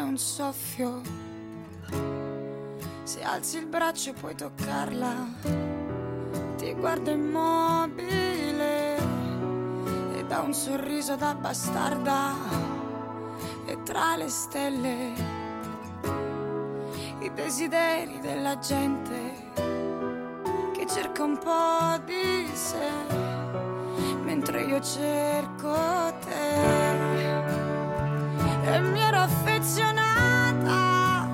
è un soffio. Se alzi il braccio puoi toccarla. Ti guarda immobile e dà un sorriso da bastarda. E tra le stelle i desideri della gente che cerca un po' di sé mentre io cerco te e mi ero affezionata.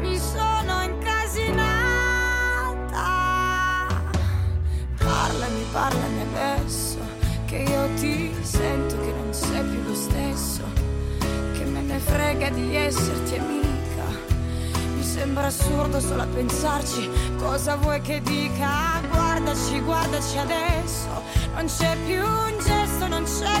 Mi sono incasinata. Parlami, parlami adesso, che io ti sento che non sei più lo stesso, che me ne frega di esserti amica. Mi sembra assurdo solo a pensarci, cosa vuoi che dica? Guardaci, guardaci adesso, non c'è più un gesto, non c'è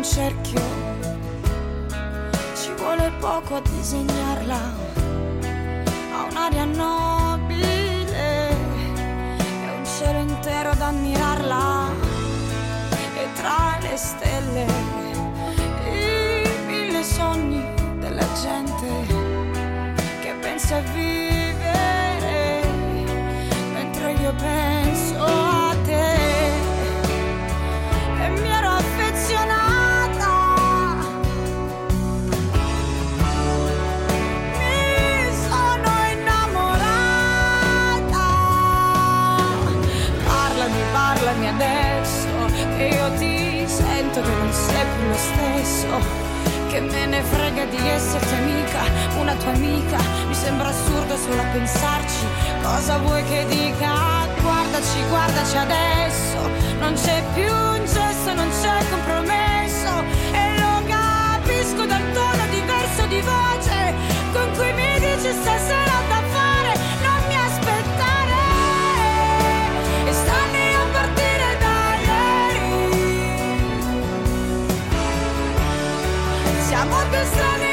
un cerchio, ci vuole poco a disegnarla. Ha un'aria nobile e un cielo intero ad ammirarla. E tra le stelle i mille sogni della gente che pensa a vivere io ti sento che non sei più lo stesso che me ne frega di esserti amica, una tua amica, mi sembra assurdo solo a pensarci, cosa vuoi che dica? Guardaci, guardaci adesso, non c'è più un gesto, non c'è compromesso. E lo capisco dal tono diverso di voce con cui mi dici stasera amor pensando